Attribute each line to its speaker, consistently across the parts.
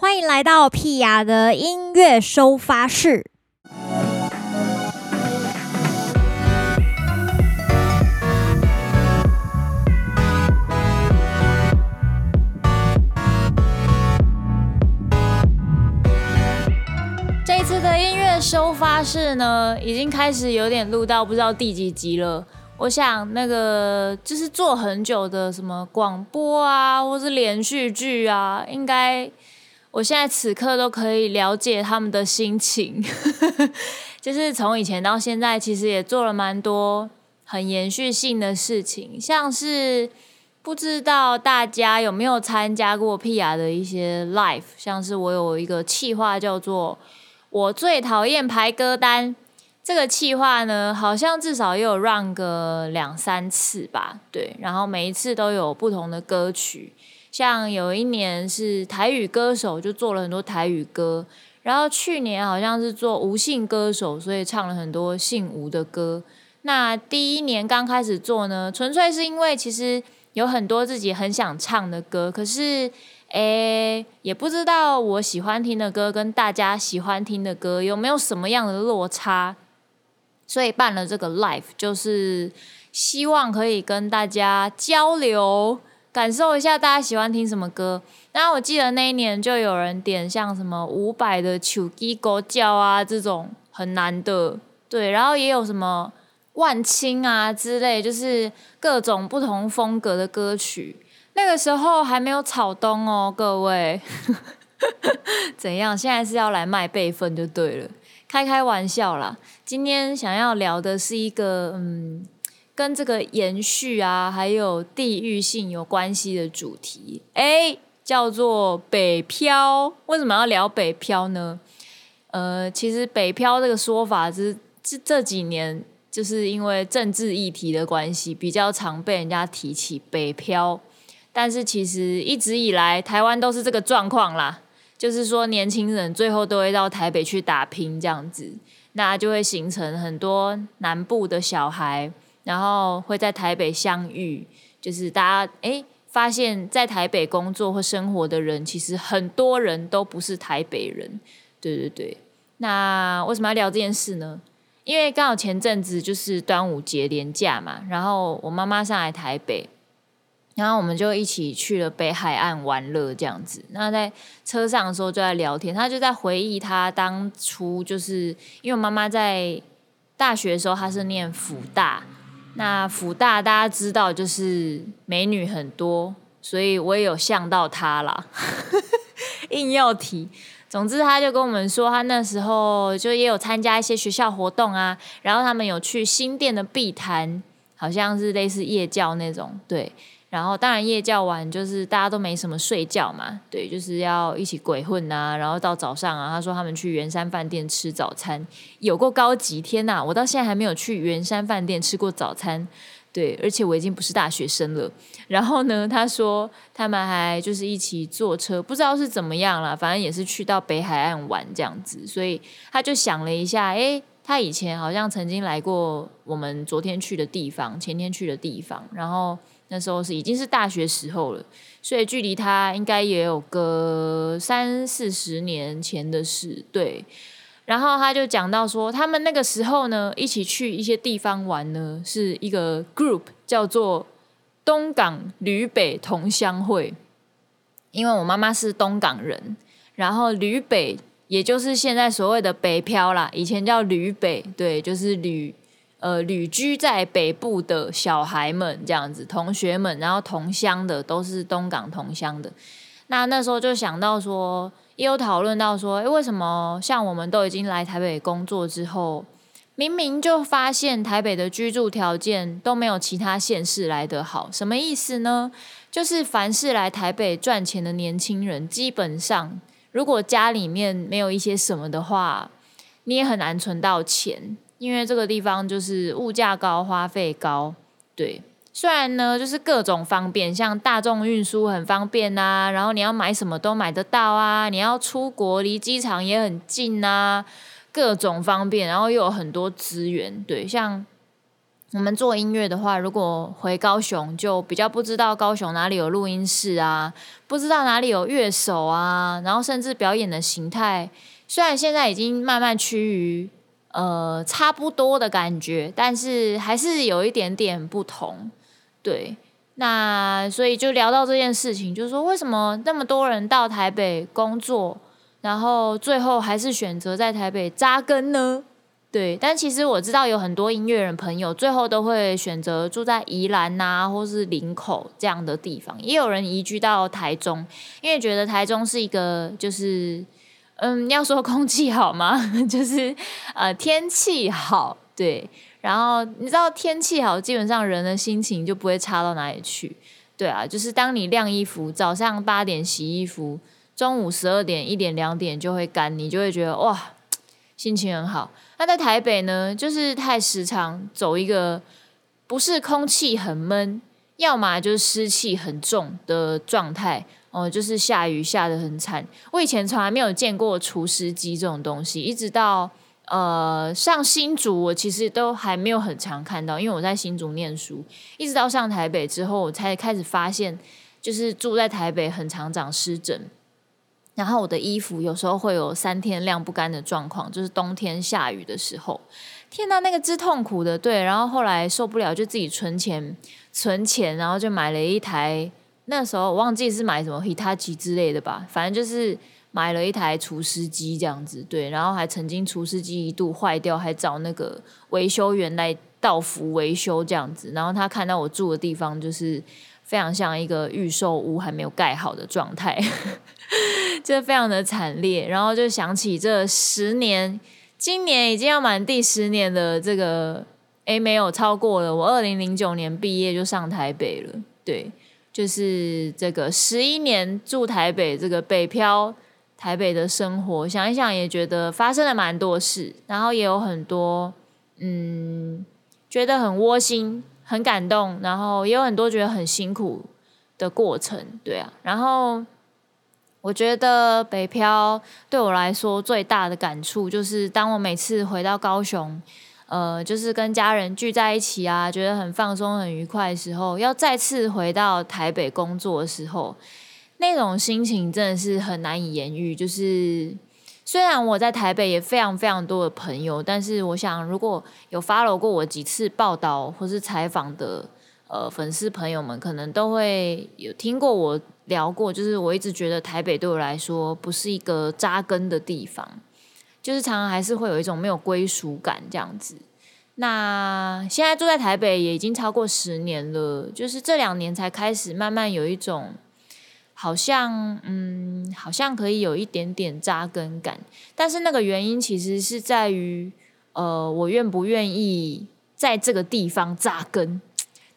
Speaker 1: 欢迎来到屁雅的音乐收发室。这一次的音乐收发室呢，已经开始有点录到不知道第几集了。我想那个就是做很久的什么广播啊，或是连续剧啊，应该。我现在此刻都可以了解他们的心情，就是从以前到现在，其实也做了蛮多很延续性的事情，像是不知道大家有没有参加过 P 雅的一些 live，像是我有一个企划叫做“我最讨厌排歌单”，这个企划呢，好像至少也有 run 个两三次吧，对，然后每一次都有不同的歌曲。像有一年是台语歌手，就做了很多台语歌。然后去年好像是做无姓歌手，所以唱了很多姓吴的歌。那第一年刚开始做呢，纯粹是因为其实有很多自己很想唱的歌，可是诶也不知道我喜欢听的歌跟大家喜欢听的歌有没有什么样的落差，所以办了这个 live，就是希望可以跟大家交流。感受一下大家喜欢听什么歌。然后我记得那一年就有人点像什么伍佰的《手机狗叫》啊这种很难的，对。然后也有什么万青啊之类，就是各种不同风格的歌曲。那个时候还没有草东哦，各位。怎样？现在是要来卖备份就对了，开开玩笑啦。今天想要聊的是一个嗯。跟这个延续啊，还有地域性有关系的主题，哎，叫做北漂。为什么要聊北漂呢？呃，其实北漂这个说法是这这几年就是因为政治议题的关系，比较常被人家提起北漂。但是其实一直以来，台湾都是这个状况啦，就是说年轻人最后都会到台北去打拼，这样子，那就会形成很多南部的小孩。然后会在台北相遇，就是大家哎发现，在台北工作或生活的人，其实很多人都不是台北人。对对对，那为什么要聊这件事呢？因为刚好前阵子就是端午节连假嘛，然后我妈妈上来台北，然后我们就一起去了北海岸玩乐这样子。那在车上的时候就在聊天，她就在回忆她当初就是因为我妈妈在大学的时候，她是念福大。那福大大家知道就是美女很多，所以我也有向到她啦，硬要提。总之，他就跟我们说，他那时候就也有参加一些学校活动啊，然后他们有去新店的碧潭，好像是类似夜教那种，对。然后当然夜教完就是大家都没什么睡觉嘛，对，就是要一起鬼混啊。然后到早上啊，他说他们去圆山饭店吃早餐，有过高级天呐！我到现在还没有去圆山饭店吃过早餐，对，而且我已经不是大学生了。然后呢，他说他们还就是一起坐车，不知道是怎么样了，反正也是去到北海岸玩这样子。所以他就想了一下，哎，他以前好像曾经来过我们昨天去的地方，前天去的地方，然后。那时候是已经是大学时候了，所以距离他应该也有个三四十年前的事。对，然后他就讲到说，他们那个时候呢，一起去一些地方玩呢，是一个 group 叫做东港旅北同乡会。因为我妈妈是东港人，然后旅北也就是现在所谓的北漂啦，以前叫旅北，对，就是旅。呃，旅居在北部的小孩们，这样子，同学们，然后同乡的都是东港同乡的。那那时候就想到说，也有讨论到说，诶，为什么像我们都已经来台北工作之后，明明就发现台北的居住条件都没有其他县市来得好？什么意思呢？就是凡是来台北赚钱的年轻人，基本上如果家里面没有一些什么的话，你也很难存到钱。因为这个地方就是物价高、花费高，对。虽然呢，就是各种方便，像大众运输很方便啊，然后你要买什么都买得到啊，你要出国离机场也很近啊，各种方便，然后又有很多资源，对。像我们做音乐的话，如果回高雄，就比较不知道高雄哪里有录音室啊，不知道哪里有乐手啊，然后甚至表演的形态，虽然现在已经慢慢趋于呃差不多的感觉，但是还是有一点点不同。对，那所以就聊到这件事情，就是说为什么那么多人到台北工作，然后最后还是选择在台北扎根呢？对，但其实我知道有很多音乐人朋友最后都会选择住在宜兰呐，或是林口这样的地方，也有人移居到台中，因为觉得台中是一个就是，嗯，要说空气好吗？就是呃天气好，对，然后你知道天气好，基本上人的心情就不会差到哪里去，对啊，就是当你晾衣服，早上八点洗衣服，中午十二点、一点、两点就会干，你就会觉得哇，心情很好。那在台北呢，就是太时常走一个不是空气很闷，要么就是湿气很重的状态哦，就是下雨下的很惨。我以前从来没有见过除湿机这种东西，一直到呃上新竹，我其实都还没有很常看到，因为我在新竹念书，一直到上台北之后，我才开始发现，就是住在台北很常长湿疹。然后我的衣服有时候会有三天晾不干的状况，就是冬天下雨的时候，天呐，那个之痛苦的，对。然后后来受不了，就自己存钱，存钱，然后就买了一台，那时候我忘记是买什么 Hitachi 之类的吧，反正就是买了一台除湿机这样子，对。然后还曾经除湿机一度坏掉，还找那个维修员来到府维修这样子。然后他看到我住的地方就是非常像一个预售屋，还没有盖好的状态。这非常的惨烈，然后就想起这十年，今年已经要满第十年的这个，哎，没有超过了。我二零零九年毕业就上台北了，对，就是这个十一年住台北，这个北漂台北的生活，想一想也觉得发生了蛮多事，然后也有很多，嗯，觉得很窝心、很感动，然后也有很多觉得很辛苦的过程，对啊，然后。我觉得北漂对我来说最大的感触，就是当我每次回到高雄，呃，就是跟家人聚在一起啊，觉得很放松、很愉快的时候，要再次回到台北工作的时候，那种心情真的是很难以言喻。就是虽然我在台北也非常非常多的朋友，但是我想，如果有 follow 过我几次报道或是采访的呃粉丝朋友们，可能都会有听过我。聊过，就是我一直觉得台北对我来说不是一个扎根的地方，就是常常还是会有一种没有归属感这样子。那现在住在台北也已经超过十年了，就是这两年才开始慢慢有一种好像嗯，好像可以有一点点扎根感。但是那个原因其实是在于，呃，我愿不愿意在这个地方扎根？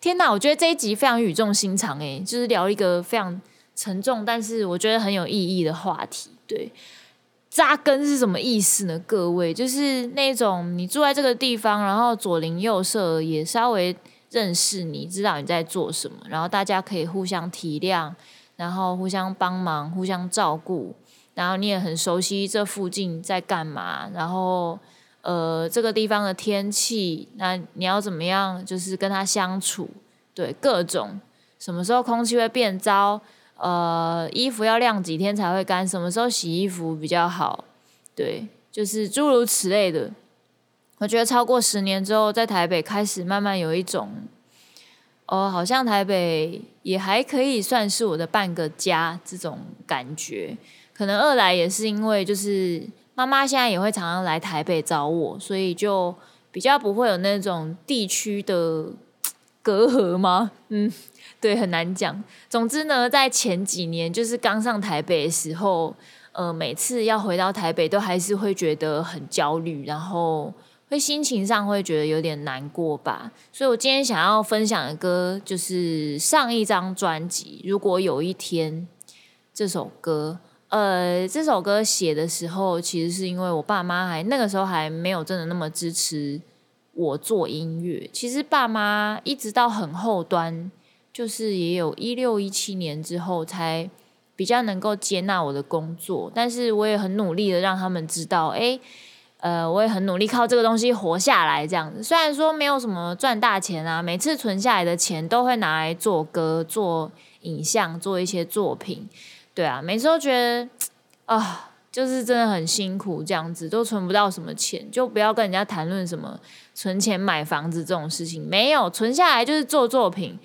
Speaker 1: 天哪，我觉得这一集非常语重心长，诶，就是聊一个非常。沉重，但是我觉得很有意义的话题。对，扎根是什么意思呢？各位，就是那种你住在这个地方，然后左邻右舍也稍微认识你，知道你在做什么，然后大家可以互相体谅，然后互相帮忙，互相照顾，然后你也很熟悉这附近在干嘛，然后呃，这个地方的天气，那你要怎么样，就是跟他相处？对，各种什么时候空气会变糟？呃，衣服要晾几天才会干？什么时候洗衣服比较好？对，就是诸如此类的。我觉得超过十年之后，在台北开始慢慢有一种，哦，好像台北也还可以算是我的半个家这种感觉。可能二来也是因为，就是妈妈现在也会常常来台北找我，所以就比较不会有那种地区的 隔阂吗？嗯。对，很难讲。总之呢，在前几年，就是刚上台北的时候，呃，每次要回到台北，都还是会觉得很焦虑，然后会心情上会觉得有点难过吧。所以我今天想要分享的歌，就是上一张专辑《如果有一天》这首歌。呃，这首歌写的时候，其实是因为我爸妈还那个时候还没有真的那么支持我做音乐。其实爸妈一直到很后端。就是也有一六一七年之后才比较能够接纳我的工作，但是我也很努力的让他们知道，哎，呃，我也很努力靠这个东西活下来，这样子。虽然说没有什么赚大钱啊，每次存下来的钱都会拿来做歌、做影像、做一些作品，对啊，每次都觉得啊，就是真的很辛苦，这样子都存不到什么钱，就不要跟人家谈论什么存钱买房子这种事情，没有存下来就是做作品。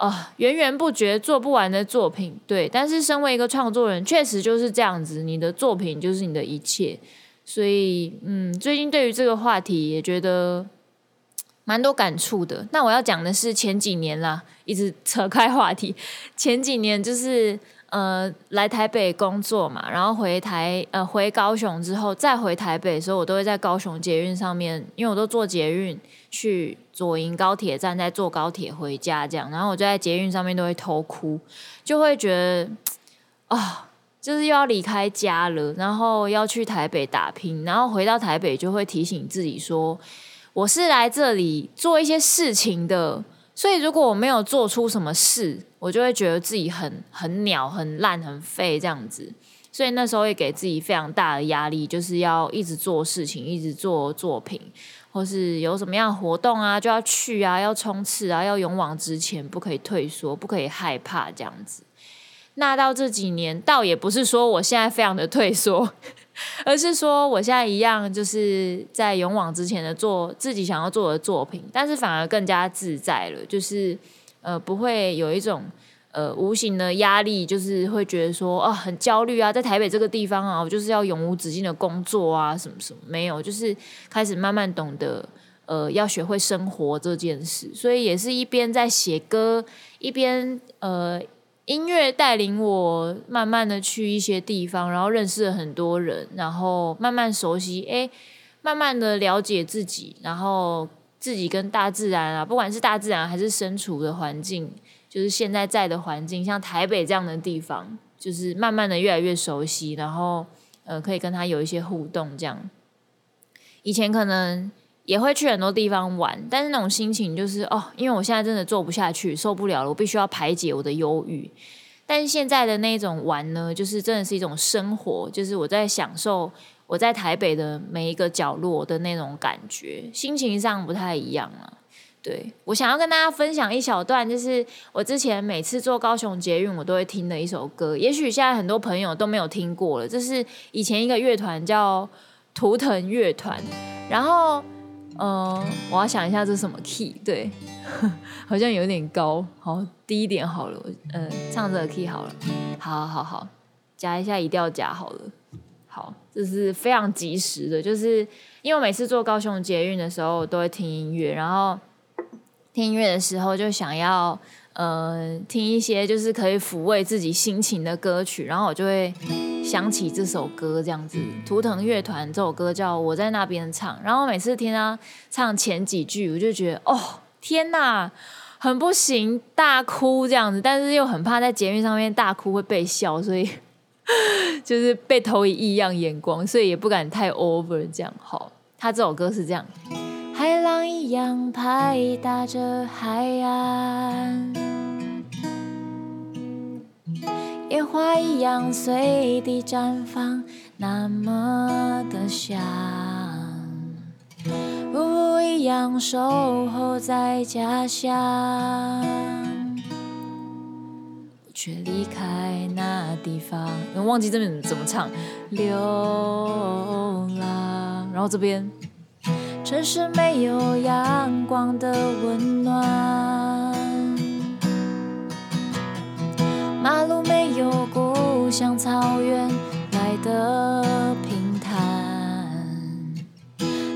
Speaker 1: 啊，源源不绝做不完的作品，对。但是身为一个创作人，确实就是这样子，你的作品就是你的一切。所以，嗯，最近对于这个话题也觉得蛮多感触的。那我要讲的是前几年啦，一直扯开话题。前几年就是。呃，来台北工作嘛，然后回台呃回高雄之后再回台北的时候，我都会在高雄捷运上面，因为我都坐捷运去左营高铁站，再坐高铁回家这样，然后我就在捷运上面都会偷哭，就会觉得啊，就是又要离开家了，然后要去台北打拼，然后回到台北就会提醒自己说，我是来这里做一些事情的。所以，如果我没有做出什么事，我就会觉得自己很很鸟、很烂、很废这样子。所以那时候也给自己非常大的压力，就是要一直做事情，一直做作品，或是有什么样活动啊，就要去啊，要冲刺啊，要勇往直前，不可以退缩，不可以害怕这样子。那到这几年，倒也不是说我现在非常的退缩。而是说，我现在一样，就是在勇往直前的做自己想要做的作品，但是反而更加自在了。就是呃，不会有一种呃无形的压力，就是会觉得说啊很焦虑啊，在台北这个地方啊，我就是要永无止境的工作啊，什么什么没有，就是开始慢慢懂得呃要学会生活这件事。所以也是一边在写歌，一边呃。音乐带领我慢慢的去一些地方，然后认识了很多人，然后慢慢熟悉，哎，慢慢的了解自己，然后自己跟大自然啊，不管是大自然还是身处的环境，就是现在在的环境，像台北这样的地方，就是慢慢的越来越熟悉，然后呃，可以跟他有一些互动，这样。以前可能。也会去很多地方玩，但是那种心情就是哦，因为我现在真的做不下去，受不了了，我必须要排解我的忧郁。但是现在的那种玩呢，就是真的是一种生活，就是我在享受我在台北的每一个角落的那种感觉，心情上不太一样了。对我想要跟大家分享一小段，就是我之前每次坐高雄捷运，我都会听的一首歌。也许现在很多朋友都没有听过了，这是以前一个乐团叫图腾乐团，然后。嗯，我要想一下这是什么 key，对，好像有点高，好低一点好了，嗯，唱这个 key 好了，好好好，夹一下一定要夹好了，好，这是非常及时的，就是因为每次坐高雄捷运的时候我都会听音乐，然后听音乐的时候就想要。呃，听一些就是可以抚慰自己心情的歌曲，然后我就会想起这首歌这样子。图腾乐团这首歌叫《我在那边唱》，然后每次听他唱前几句，我就觉得哦，天哪，很不行，大哭这样子，但是又很怕在节目上面大哭会被笑，所以 就是被投以异样眼光，所以也不敢太 over 这样。好，他这首歌是这样。浪一样拍打着海岸，野花一样随地绽放，那么的香。呜呜一样守候在家乡，却离开那地方。我忘记这边怎么唱，流浪。然后这边。城市没有阳光的温暖，马路没有故乡草原来的平坦，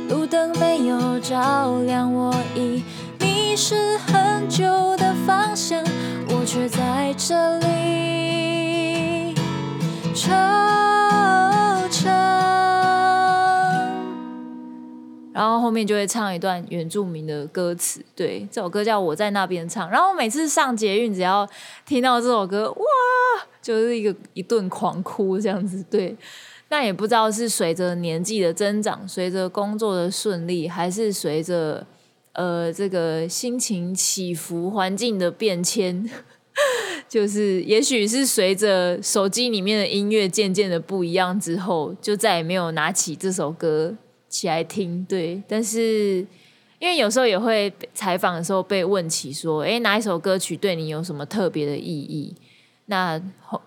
Speaker 1: 路灯没有照亮我已迷失很久的方向，我却在这里。后面就会唱一段原住民的歌词，对，这首歌叫我在那边唱。然后每次上捷运，只要听到这首歌，哇，就是一个一顿狂哭这样子。对，那也不知道是随着年纪的增长，随着工作的顺利，还是随着呃这个心情起伏、环境的变迁，就是也许是随着手机里面的音乐渐渐的不一样之后，就再也没有拿起这首歌。起来听。对，但是因为有时候也会采访的时候被问起说，哎，哪一首歌曲对你有什么特别的意义？那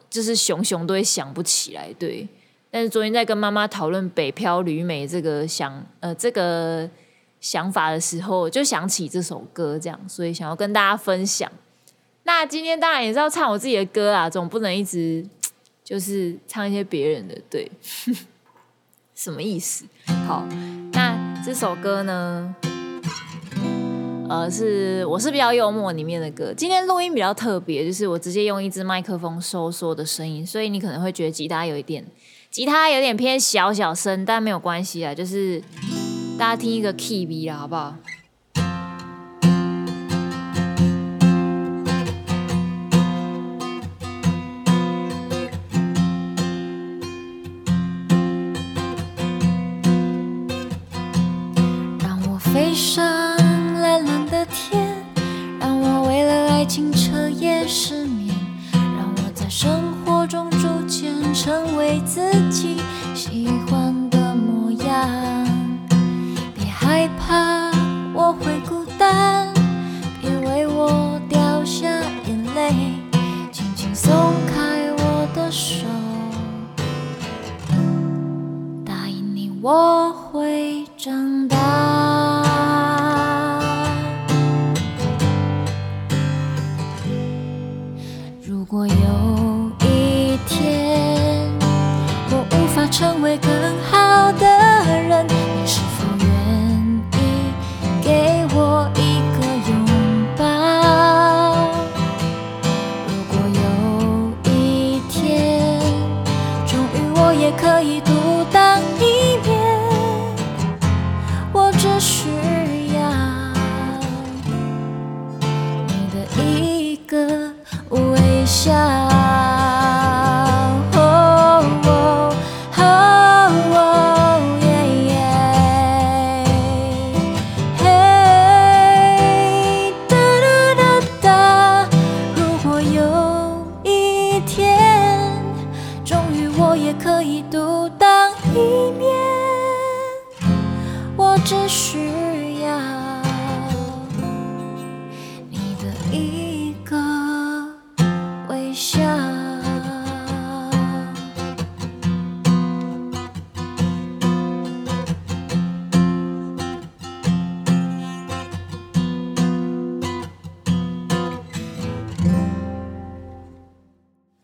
Speaker 1: 就是熊熊都会想不起来。对，但是昨天在跟妈妈讨论《北漂旅美》这个想呃这个想法的时候，就想起这首歌，这样，所以想要跟大家分享。那今天当然也是要唱我自己的歌啊，总不能一直就是唱一些别人的，对，什么意思？好，那这首歌呢，呃，是我是比较幽默里面的歌。今天录音比较特别，就是我直接用一支麦克风收缩的声音，所以你可能会觉得吉他有一点，吉他有点偏小小声，但没有关系啊，就是大家听一个 key 啦，好不好？一生。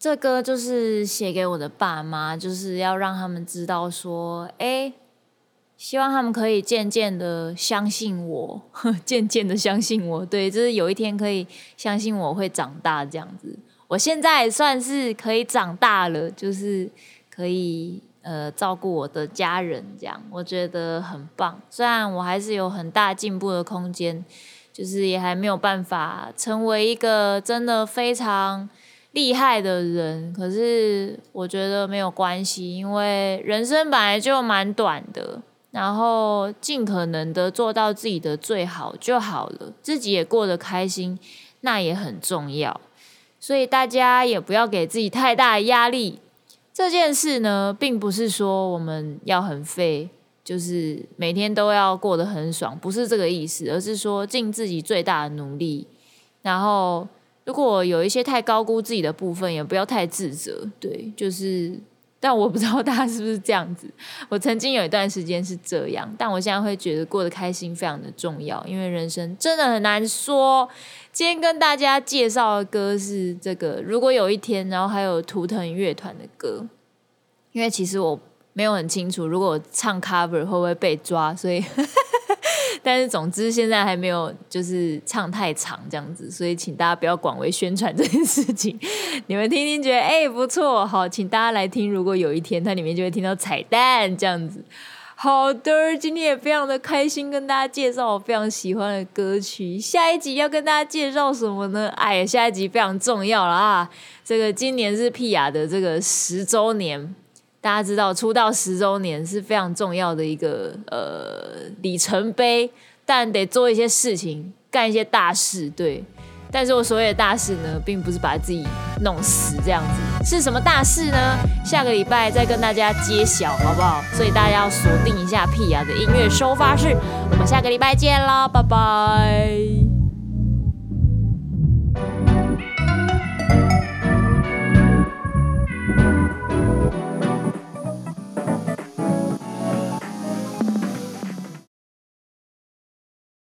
Speaker 1: 这歌就是写给我的爸妈，就是要让他们知道说，哎，希望他们可以渐渐的相信我，渐渐的相信我，对，就是有一天可以相信我会长大这样子。我现在算是可以长大了，就是可以呃照顾我的家人，这样我觉得很棒。虽然我还是有很大进步的空间，就是也还没有办法成为一个真的非常。厉害的人，可是我觉得没有关系，因为人生本来就蛮短的，然后尽可能的做到自己的最好就好了，自己也过得开心，那也很重要。所以大家也不要给自己太大的压力。这件事呢，并不是说我们要很废，就是每天都要过得很爽，不是这个意思，而是说尽自己最大的努力，然后。如果有一些太高估自己的部分，也不要太自责。对，就是，但我不知道大家是不是这样子。我曾经有一段时间是这样，但我现在会觉得过得开心非常的重要，因为人生真的很难说。今天跟大家介绍的歌是这个，如果有一天，然后还有图腾乐团的歌，因为其实我没有很清楚，如果我唱 cover 会不会被抓，所以。但是总之现在还没有就是唱太长这样子，所以请大家不要广为宣传这件事情。你们听听觉得哎不错，好，请大家来听。如果有一天它里面就会听到彩蛋这样子，好的，今天也非常的开心跟大家介绍我非常喜欢的歌曲。下一集要跟大家介绍什么呢？哎，下一集非常重要了啊！这个今年是皮亚的这个十周年。大家知道出道十周年是非常重要的一个呃里程碑，但得做一些事情，干一些大事，对。但是我所谓的大事呢，并不是把自己弄死这样子，是什么大事呢？下个礼拜再跟大家揭晓，好不好？所以大家要锁定一下屁雅的音乐收发室，我们下个礼拜见啦，拜拜。